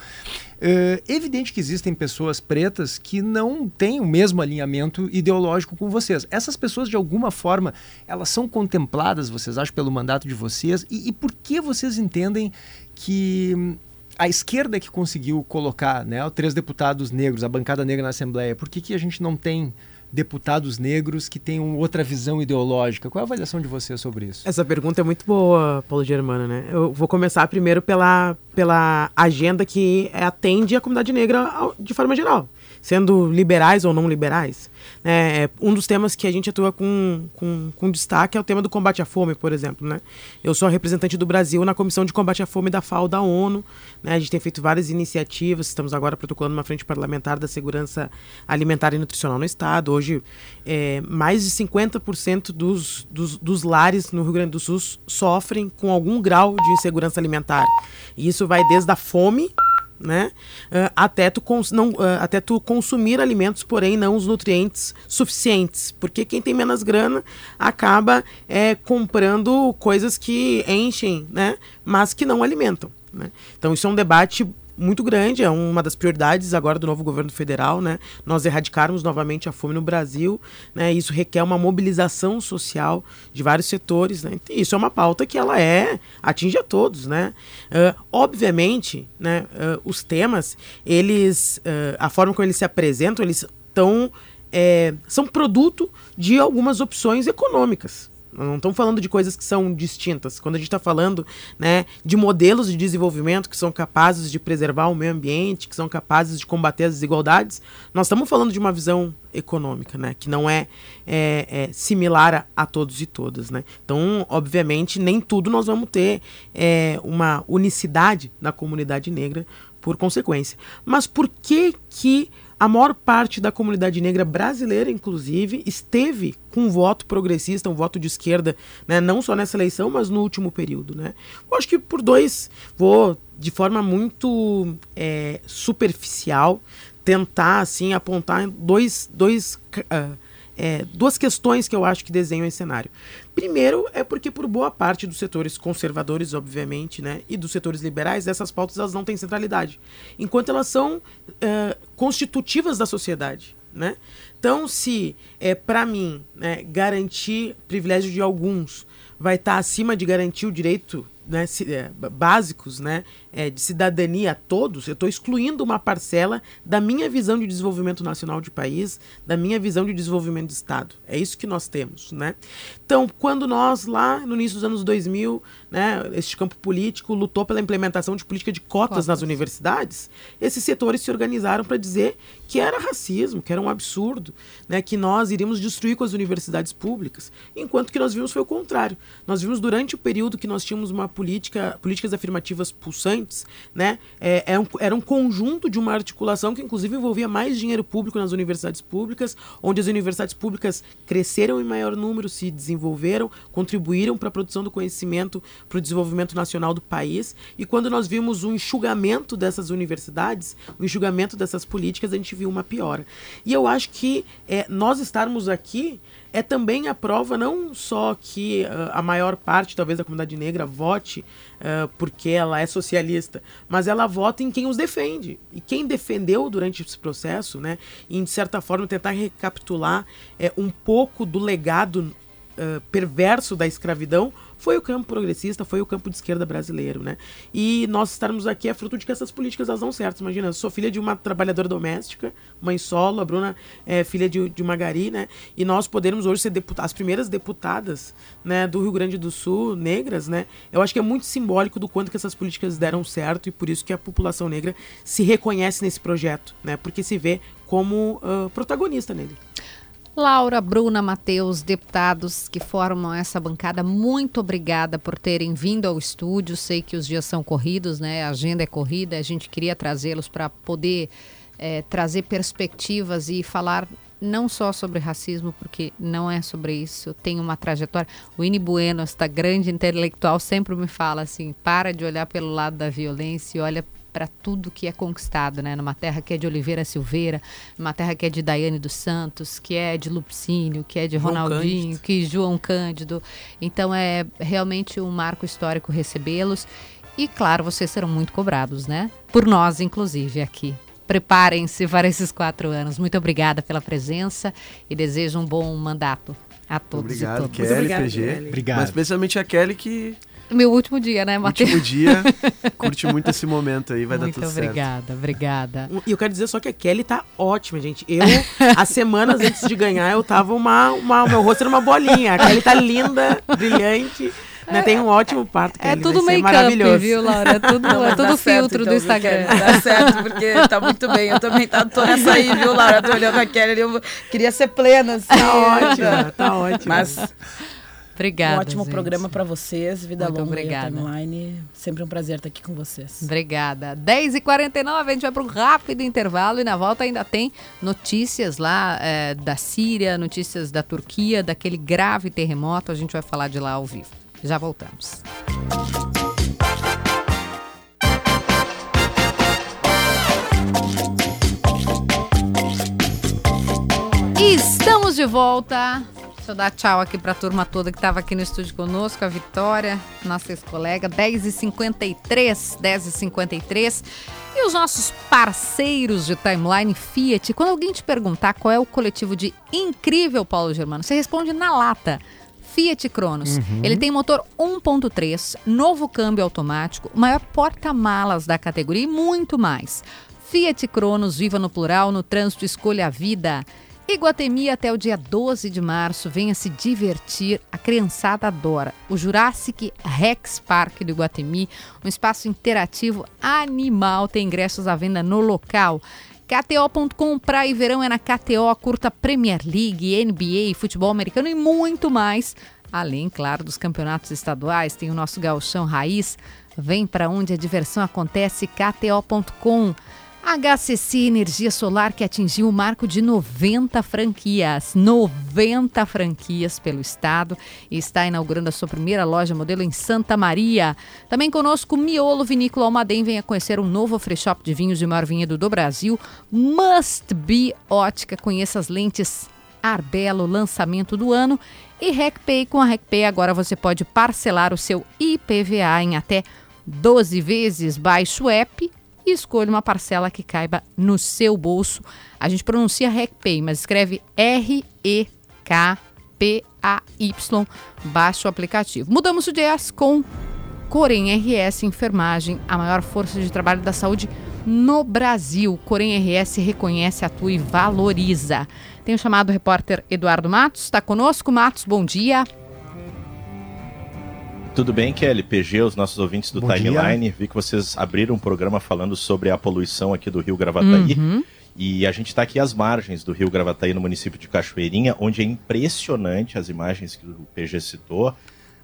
É evidente que existem pessoas pretas que não têm o mesmo alinhamento ideológico com vocês. Essas pessoas, de alguma forma, elas são contempladas, vocês acham, pelo mandato de vocês? E, e por que vocês entendem que a esquerda que conseguiu colocar né, três deputados negros, a bancada negra na Assembleia, por que, que a gente não tem deputados negros que tenham outra visão ideológica. Qual é a avaliação de você sobre isso? Essa pergunta é muito boa, Paulo Germano, né? Eu vou começar primeiro pela, pela agenda que atende a comunidade negra de forma geral sendo liberais ou não liberais. É, um dos temas que a gente atua com, com, com, destaque é o tema do combate à fome, por exemplo. Né? Eu sou representante do Brasil na Comissão de Combate à Fome da FAO da ONU. Né? A gente tem feito várias iniciativas, estamos agora protocolando uma frente parlamentar da segurança alimentar e nutricional no Estado. Hoje, é, mais de 50% dos, dos, dos lares no Rio Grande do Sul sofrem com algum grau de insegurança alimentar. E isso vai desde a fome né? Uh, até, tu não, uh, até tu consumir alimentos, porém não os nutrientes suficientes. Porque quem tem menos grana acaba é, comprando coisas que enchem, né? Mas que não alimentam. Né? Então isso é um debate muito grande, é uma das prioridades agora do novo governo federal, né? Nós erradicarmos novamente a fome no Brasil, né? Isso requer uma mobilização social de vários setores, né? Isso é uma pauta que ela é atinge a todos, né? Uh, obviamente, né? Uh, os temas, eles, uh, a forma como eles se apresentam, eles estão é, são produto de algumas opções econômicas, não estamos falando de coisas que são distintas. Quando a gente está falando né, de modelos de desenvolvimento que são capazes de preservar o meio ambiente, que são capazes de combater as desigualdades, nós estamos falando de uma visão econômica, né, que não é, é, é similar a, a, todos e todas. Né? Então, obviamente, nem tudo nós vamos ter é, uma unicidade na comunidade negra por consequência. Mas por que que a maior parte da comunidade negra brasileira, inclusive, esteve com um voto progressista, um voto de esquerda, né? não só nessa eleição, mas no último período. Né? Eu acho que por dois, vou de forma muito é, superficial tentar assim apontar dois, dois uh, é, duas questões que eu acho que desenham esse cenário. Primeiro é porque por boa parte dos setores conservadores, obviamente, né, e dos setores liberais, essas pautas elas não têm centralidade, enquanto elas são é, constitutivas da sociedade. Né? Então, se é para mim né, garantir privilégio de alguns vai estar tá acima de garantir o direito né, é, básicos né, é, de cidadania a todos, eu estou excluindo uma parcela da minha visão de desenvolvimento nacional de país, da minha visão de desenvolvimento de Estado. É isso que nós temos. Né? Então, quando nós, lá no início dos anos 2000, né, este campo político lutou pela implementação de política de cotas, cotas. nas universidades, esses setores se organizaram para dizer que era racismo, que era um absurdo, né, que nós iríamos destruir com as universidades públicas, enquanto que nós vimos foi o contrário. Nós vimos durante o período que nós tínhamos uma política, políticas afirmativas pulsantes, né, é, era, é um, era um conjunto de uma articulação que inclusive envolvia mais dinheiro público nas universidades públicas, onde as universidades públicas cresceram em maior número, se desenvolveram, contribuíram para a produção do conhecimento, para o desenvolvimento nacional do país, e quando nós vimos um enxugamento dessas universidades, o um enxugamento dessas políticas, a gente viu uma piora. E eu acho que é, nós estarmos aqui é também a prova não só que uh, a maior parte, talvez, da comunidade negra vote uh, porque ela é socialista, mas ela vota em quem os defende. E quem defendeu durante esse processo, né, em de certa forma tentar recapitular é, um pouco do legado uh, perverso da escravidão, foi o campo progressista, foi o campo de esquerda brasileiro, né? E nós estarmos aqui é fruto de que essas políticas elas dão certo. Imagina, eu sou filha de uma trabalhadora doméstica, mãe solo, a Bruna é filha de, de uma gari, né? E nós podermos hoje ser as primeiras deputadas né, do Rio Grande do Sul, negras, né? Eu acho que é muito simbólico do quanto que essas políticas deram certo e por isso que a população negra se reconhece nesse projeto, né? Porque se vê como uh, protagonista nele. Laura, Bruna, Matheus, deputados que formam essa bancada, muito obrigada por terem vindo ao estúdio. Sei que os dias são corridos, né? A agenda é corrida, a gente queria trazê-los para poder é, trazer perspectivas e falar não só sobre racismo, porque não é sobre isso, tem uma trajetória. O Ini Bueno, esta grande intelectual, sempre me fala assim: para de olhar pelo lado da violência e olha para tudo que é conquistado, né? Numa terra que é de Oliveira Silveira, numa terra que é de Daiane dos Santos, que é de Lupicínio, que é de João Ronaldinho, Cândido. que João Cândido. Então é realmente um marco histórico recebê-los. E claro, vocês serão muito cobrados, né? Por nós, inclusive, aqui Preparem-se para esses quatro anos. Muito obrigada pela presença e desejo um bom mandato a todos Obrigado, e todas. Kelly, obrigado, PG. Kelly. Obrigado. Mas especialmente a Kelly que meu último dia, né, Matheus? Último dia. Curte muito esse momento aí, vai muito dar tudo obrigada, certo. Obrigada, obrigada. E eu quero dizer só que a Kelly tá ótima, gente. Eu, as semanas antes de ganhar, eu tava uma, uma. Meu rosto era uma bolinha. A Kelly tá linda, brilhante. Né? Tem um ótimo parto. É tudo make-up, viu, Laura? É tudo, Não, é tudo filtro certo, do então, Instagram. Dá certo, porque tá muito bem. Eu também tá, tô nessa aí, viu, Laura? Tô olhando a Kelly, eu queria ser plena. Assim, tá ótima, tá ótima. Mas Obrigada. Um ótimo gente. programa para vocês. Vida Muito longa obrigada. timeline. Sempre um prazer estar aqui com vocês. Obrigada. 10h49, a gente vai para um rápido intervalo e na volta ainda tem notícias lá é, da Síria, notícias da Turquia, daquele grave terremoto. A gente vai falar de lá ao vivo. Já voltamos. Estamos de volta. Deixa eu dar tchau aqui para a turma toda que estava aqui no estúdio conosco, a Vitória, nossa ex-colega, 10h53, 10h53. E os nossos parceiros de timeline Fiat. Quando alguém te perguntar qual é o coletivo de incrível Paulo Germano, você responde na lata. Fiat Cronos. Uhum. Ele tem motor 1.3, novo câmbio automático, maior porta-malas da categoria e muito mais. Fiat Cronos, viva no plural, no trânsito escolha a vida. Iguatemi até o dia 12 de março. Venha se divertir. A criançada adora. O Jurassic Rex Park do Iguatemi, um espaço interativo animal. Tem ingressos à venda no local. KTO.com, praia e verão é na KTO, curta Premier League, NBA, futebol americano e muito mais. Além, claro, dos campeonatos estaduais, tem o nosso gauchão raiz. Vem para onde a diversão acontece, KTO.com. HCC Energia Solar que atingiu o marco de 90 franquias, 90 franquias pelo estado e está inaugurando a sua primeira loja modelo em Santa Maria. Também conosco Miolo Vinícola Almaden, venha conhecer um novo free shop de vinhos de maior vinhedo do Brasil. Must Be Ótica, conheça as lentes Arbelo, lançamento do ano. E RecPay, com a RecPay agora você pode parcelar o seu IPVA em até 12 vezes. Baixe o app e escolha uma parcela que caiba no seu bolso. A gente pronuncia RecPay, mas escreve R-E-K-P-A-Y. Baixe o aplicativo. Mudamos o jazz com Corém RS Enfermagem, a maior força de trabalho da saúde no Brasil. Corém RS reconhece, atua e valoriza. Tem o chamado repórter Eduardo Matos. Está conosco, Matos, bom dia. Tudo bem, Kelly? PG, os nossos ouvintes do Bom Timeline. Dia. Vi que vocês abriram um programa falando sobre a poluição aqui do Rio Gravataí. Uhum. E a gente está aqui às margens do Rio Gravataí, no município de Cachoeirinha, onde é impressionante as imagens que o PG citou.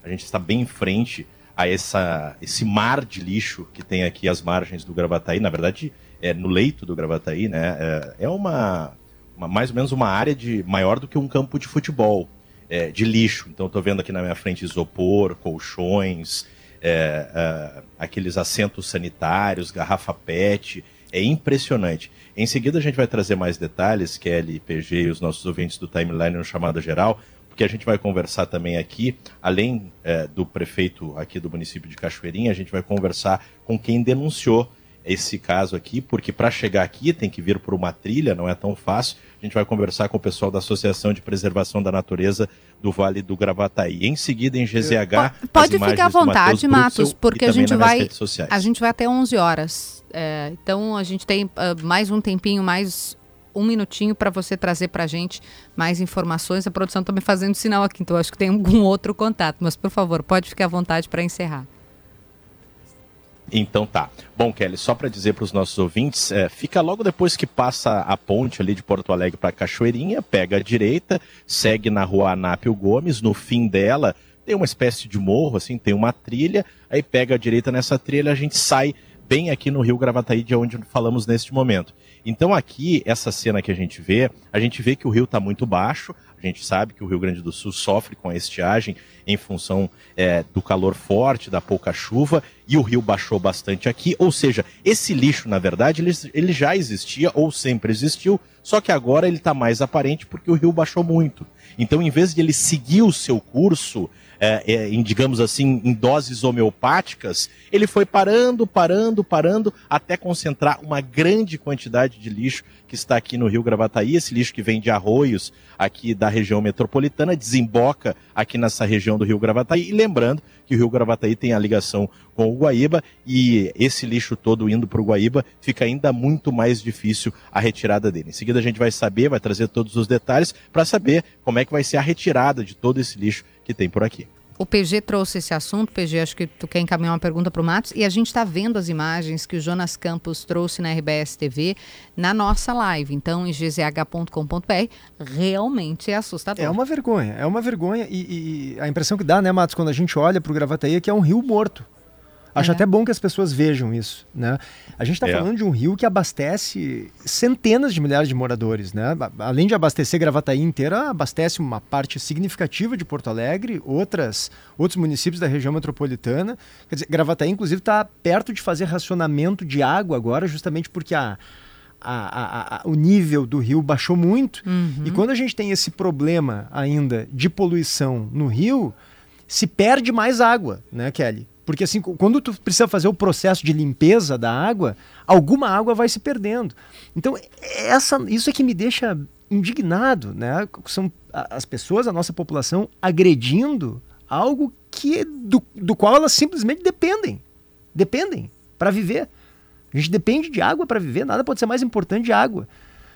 A gente está bem em frente a essa, esse mar de lixo que tem aqui às margens do Gravataí. Na verdade, é no leito do Gravataí, né? É, é uma, uma mais ou menos uma área de maior do que um campo de futebol é, de lixo. Então, estou vendo aqui na minha frente isopor, colchões, é, é, aqueles assentos sanitários, garrafa PET. É impressionante. Em seguida, a gente vai trazer mais detalhes, Kelly, PG e os nossos ouvintes do Timeline no chamado geral, porque a gente vai conversar também aqui, além é, do prefeito aqui do município de Cachoeirinha, a gente vai conversar com quem denunciou esse caso aqui, porque para chegar aqui tem que vir por uma trilha, não é tão fácil. A gente vai conversar com o pessoal da Associação de Preservação da Natureza do Vale do Gravataí. Em seguida, em GZH, pode ficar à vontade, Matos, porque a gente vai a gente vai até 11 horas. É, então a gente tem uh, mais um tempinho, mais um minutinho para você trazer para a gente mais informações. A produção está me fazendo sinal aqui, então acho que tem algum outro contato. Mas por favor, pode ficar à vontade para encerrar. Então tá. Bom, Kelly, só para dizer para os nossos ouvintes, é, fica logo depois que passa a ponte ali de Porto Alegre para Cachoeirinha, pega a direita, segue na rua Anápio Gomes, no fim dela tem uma espécie de morro, assim, tem uma trilha, aí pega a direita nessa trilha, a gente sai bem aqui no Rio Gravataí, de onde falamos neste momento. Então aqui, essa cena que a gente vê, a gente vê que o rio está muito baixo, a gente sabe que o Rio Grande do Sul sofre com a estiagem em função é, do calor forte, da pouca chuva, e o rio baixou bastante aqui. Ou seja, esse lixo, na verdade, ele, ele já existia ou sempre existiu, só que agora ele está mais aparente porque o rio baixou muito. Então, em vez de ele seguir o seu curso, é, é, em, digamos assim, em doses homeopáticas, ele foi parando, parando, parando, até concentrar uma grande quantidade de lixo que está aqui no Rio Gravataí, esse lixo que vem de arroios aqui da região metropolitana, desemboca aqui nessa região do Rio Gravataí, e lembrando que o Rio Gravataí tem a ligação com o Guaíba, e esse lixo todo indo para o Guaíba fica ainda muito mais difícil a retirada dele. Em seguida a gente vai saber, vai trazer todos os detalhes para saber como é que vai ser a retirada de todo esse lixo que tem por aqui. O PG trouxe esse assunto, PG, acho que tu quer encaminhar uma pergunta para o Matos, e a gente está vendo as imagens que o Jonas Campos trouxe na RBS TV na nossa live. Então, em gzh.com.br, realmente é assustador. É uma vergonha, é uma vergonha. E, e, a impressão que dá, né, Matos, quando a gente olha para o Gravataí é que é um rio morto. Acho é. até bom que as pessoas vejam isso, né? A gente está é. falando de um rio que abastece centenas de milhares de moradores, né? Além de abastecer Gravataí inteira, abastece uma parte significativa de Porto Alegre, outras, outros municípios da região metropolitana. Quer dizer, Gravataí, inclusive, está perto de fazer racionamento de água agora, justamente porque a, a, a, a, o nível do rio baixou muito. Uhum. E quando a gente tem esse problema ainda de poluição no rio, se perde mais água, né, Kelly? Porque assim, quando tu precisa fazer o processo de limpeza da água, alguma água vai se perdendo. Então, essa, isso é que me deixa indignado, né? São as pessoas, a nossa população, agredindo algo que do, do qual elas simplesmente dependem. Dependem para viver. A gente depende de água para viver, nada pode ser mais importante de água.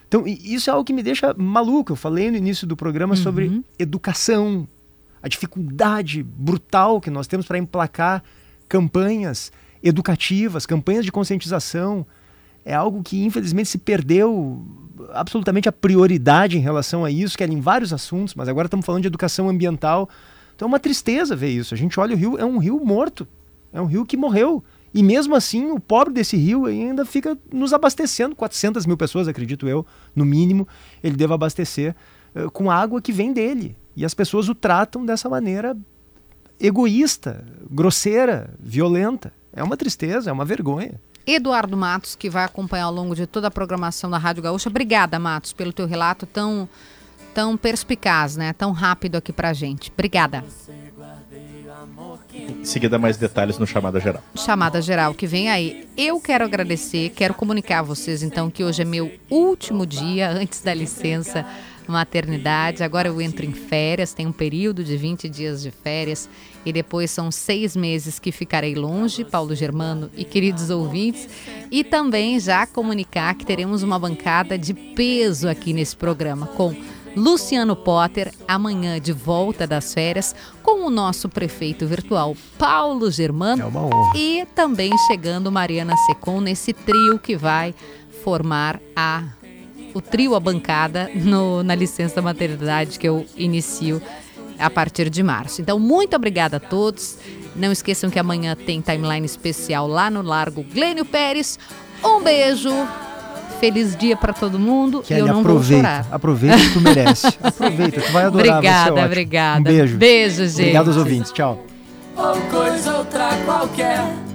Então, isso é algo que me deixa maluco. Eu falei no início do programa uhum. sobre educação, a dificuldade brutal que nós temos para emplacar campanhas educativas, campanhas de conscientização. É algo que infelizmente se perdeu absolutamente a prioridade em relação a isso, que era em vários assuntos, mas agora estamos falando de educação ambiental. Então é uma tristeza ver isso. A gente olha o rio, é um rio morto, é um rio que morreu. E mesmo assim, o pobre desse rio ainda fica nos abastecendo. 400 mil pessoas, acredito eu, no mínimo, ele deve abastecer uh, com água que vem dele. E as pessoas o tratam dessa maneira egoísta, grosseira, violenta. É uma tristeza, é uma vergonha. Eduardo Matos, que vai acompanhar ao longo de toda a programação da Rádio Gaúcha. Obrigada, Matos, pelo teu relato tão, tão perspicaz, né? Tão rápido aqui pra gente. Obrigada. Em seguida, mais detalhes no Chamada Geral. Chamada Geral, que vem aí. Eu quero agradecer, quero comunicar a vocês, então, que hoje é meu último dia antes da licença maternidade. Agora eu entro em férias, tem um período de 20 dias de férias e depois são seis meses que ficarei longe, Paulo Germano e queridos ouvintes. E também já comunicar que teremos uma bancada de peso aqui nesse programa com Luciano Potter, amanhã de volta das férias, com o nosso prefeito virtual, Paulo Germano. É uma honra. E também chegando Mariana Secom nesse trio que vai formar a o trio A Bancada no, na licença maternidade que eu inicio a partir de março. Então, muito obrigada a todos. Não esqueçam que amanhã tem timeline especial lá no Largo Glênio Pérez. Um beijo. Feliz dia para todo mundo. Que e eu não aproveita, vou chorar. Aproveita que tu merece. aproveita, tu vai adorar. Obrigada, obrigada. Um beijo. Beijo, gente. Obrigado aos ouvintes. Tchau. Ou coisa outra qualquer.